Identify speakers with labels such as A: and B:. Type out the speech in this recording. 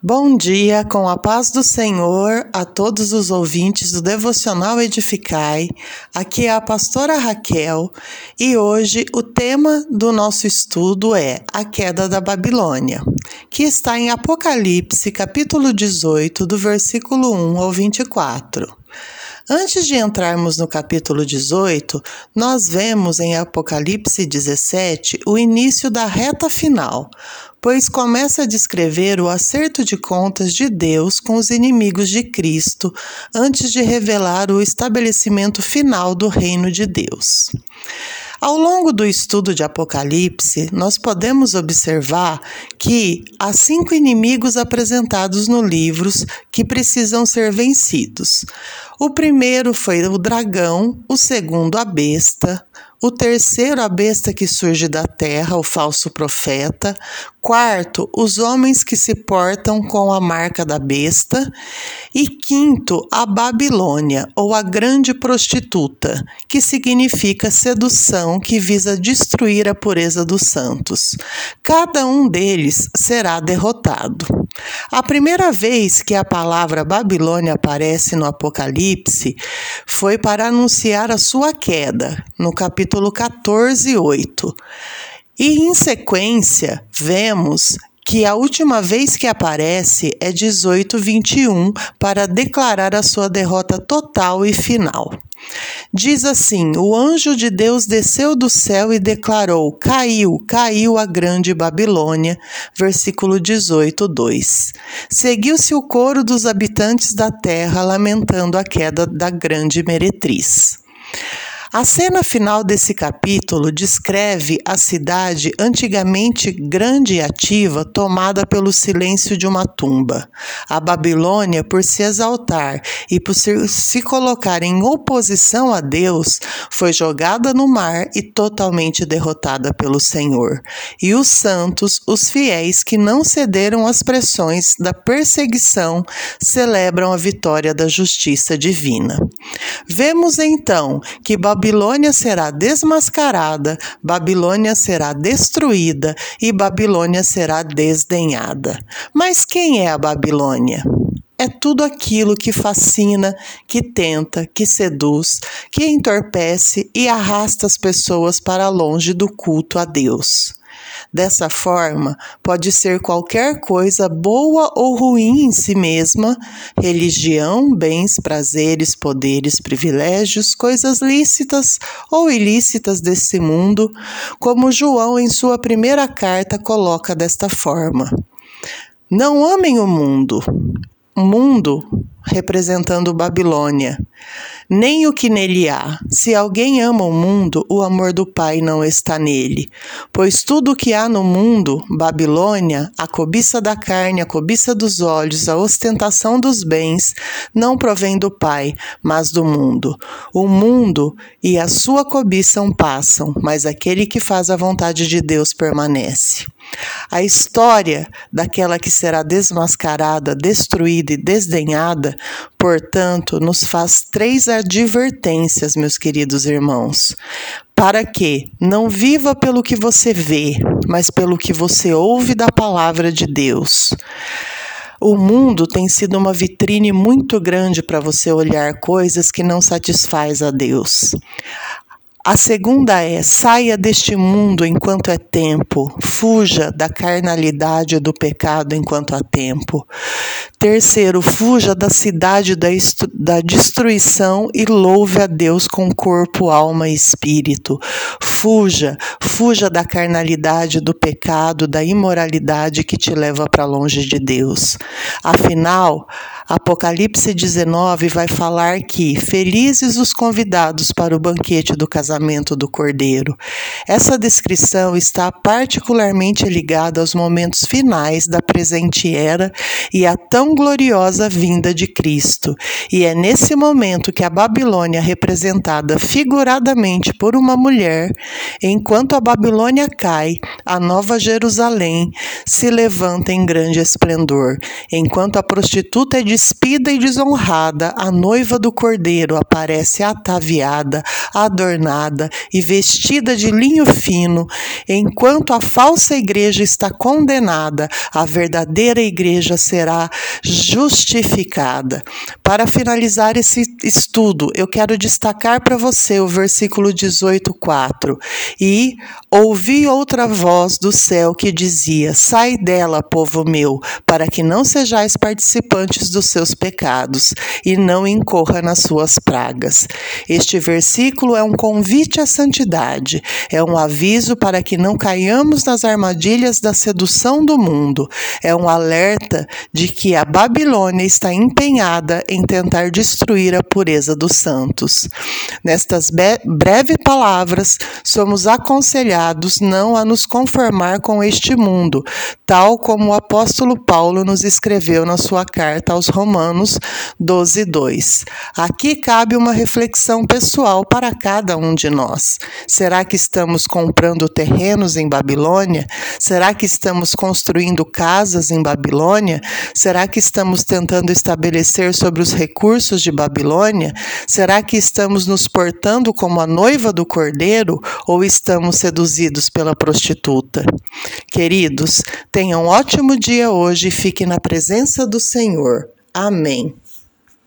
A: Bom dia, com a paz do Senhor a todos os ouvintes do Devocional Edificai. Aqui é a pastora Raquel e hoje o tema do nosso estudo é a queda da Babilônia, que está em Apocalipse, capítulo 18, do versículo 1 ao 24. Antes de entrarmos no capítulo 18, nós vemos em Apocalipse 17 o início da reta final, pois começa a descrever o acerto de contas de Deus com os inimigos de Cristo, antes de revelar o estabelecimento final do reino de Deus. Ao longo do estudo de Apocalipse, nós podemos observar que há cinco inimigos apresentados no livro que precisam ser vencidos. O primeiro foi o dragão, o segundo a besta, o terceiro, a besta que surge da terra, o falso profeta. Quarto, os homens que se portam com a marca da besta. E quinto, a Babilônia, ou a grande prostituta, que significa sedução que visa destruir a pureza dos santos. Cada um deles será derrotado. A primeira vez que a palavra Babilônia aparece no Apocalipse foi para anunciar a sua queda, no capítulo 14, 8. E em sequência, vemos que a última vez que aparece é 18:21 para declarar a sua derrota total e final. Diz assim: O anjo de Deus desceu do céu e declarou: Caiu, caiu a grande Babilônia. Versículo 18, 2. Seguiu-se o coro dos habitantes da terra lamentando a queda da grande meretriz. A cena final desse capítulo descreve a cidade antigamente grande e ativa, tomada pelo silêncio de uma tumba. A Babilônia, por se exaltar e por se colocar em oposição a Deus, foi jogada no mar e totalmente derrotada pelo Senhor. E os santos, os fiéis que não cederam às pressões da perseguição, celebram a vitória da justiça divina. Vemos então que Babilônia Babilônia será desmascarada, Babilônia será destruída e Babilônia será desdenhada. Mas quem é a Babilônia? É tudo aquilo que fascina, que tenta, que seduz, que entorpece e arrasta as pessoas para longe do culto a Deus. Dessa forma, pode ser qualquer coisa boa ou ruim em si mesma, religião, bens, prazeres, poderes, privilégios, coisas lícitas ou ilícitas desse mundo, como João em sua primeira carta coloca desta forma. Não amem o mundo. Mundo representando Babilônia nem o que nele há. Se alguém ama o mundo, o amor do Pai não está nele. Pois tudo o que há no mundo, Babilônia, a cobiça da carne, a cobiça dos olhos, a ostentação dos bens, não provém do Pai, mas do mundo. O mundo e a sua cobiça passam, mas aquele que faz a vontade de Deus permanece. A história daquela que será desmascarada, destruída e desdenhada, portanto, nos faz três advertências, meus queridos irmãos. Para que não viva pelo que você vê, mas pelo que você ouve da palavra de Deus. O mundo tem sido uma vitrine muito grande para você olhar coisas que não satisfaz a Deus. A segunda é: saia deste mundo enquanto é tempo, fuja da carnalidade do pecado enquanto há tempo. Terceiro, fuja da cidade da, da destruição e louve a Deus com corpo, alma e espírito. Fuja, fuja da carnalidade, do pecado, da imoralidade que te leva para longe de Deus. Afinal, Apocalipse 19 vai falar que felizes os convidados para o banquete do casamento do Cordeiro. Essa descrição está particularmente ligada aos momentos finais da presente era e à tão gloriosa vinda de Cristo. E é nesse momento que a Babilônia, representada figuradamente por uma mulher, enquanto a Babilônia cai, a nova Jerusalém se levanta em grande esplendor, enquanto a prostituta é despida e desonrada, a noiva do cordeiro aparece ataviada, adornada e vestida de linho fino, enquanto a falsa igreja está condenada, a verdadeira igreja será justificada. Para finalizar esse estudo, eu quero destacar para você o versículo 18:4. E ouvi outra voz do céu que dizia: Sai dela, povo meu, para que não sejais participantes dos seus pecados e não incorra nas suas pragas. Este versículo é um convite à santidade, é um aviso para que não caiamos nas armadilhas da sedução do mundo, é um alerta de que a Babilônia está empenhada em tentar destruir a pureza dos santos. Nestas breves palavras, somos aconselhados não a nos conformar com este mundo, tal como o apóstolo Paulo nos escreveu na sua carta aos Romanos 12, 2. Aqui cabe uma reflexão pessoal para cada um de nós. Será que estamos comprando terrenos em Babilônia? Será que estamos construindo casas em Babilônia? Será que estamos tentando estabelecer sobre os recursos de Babilônia? Será que estamos nos portando como a noiva do cordeiro ou estamos seduzidos pela prostituta? Queridos, tenham um ótimo dia hoje e fiquem na presença do Senhor. Amém.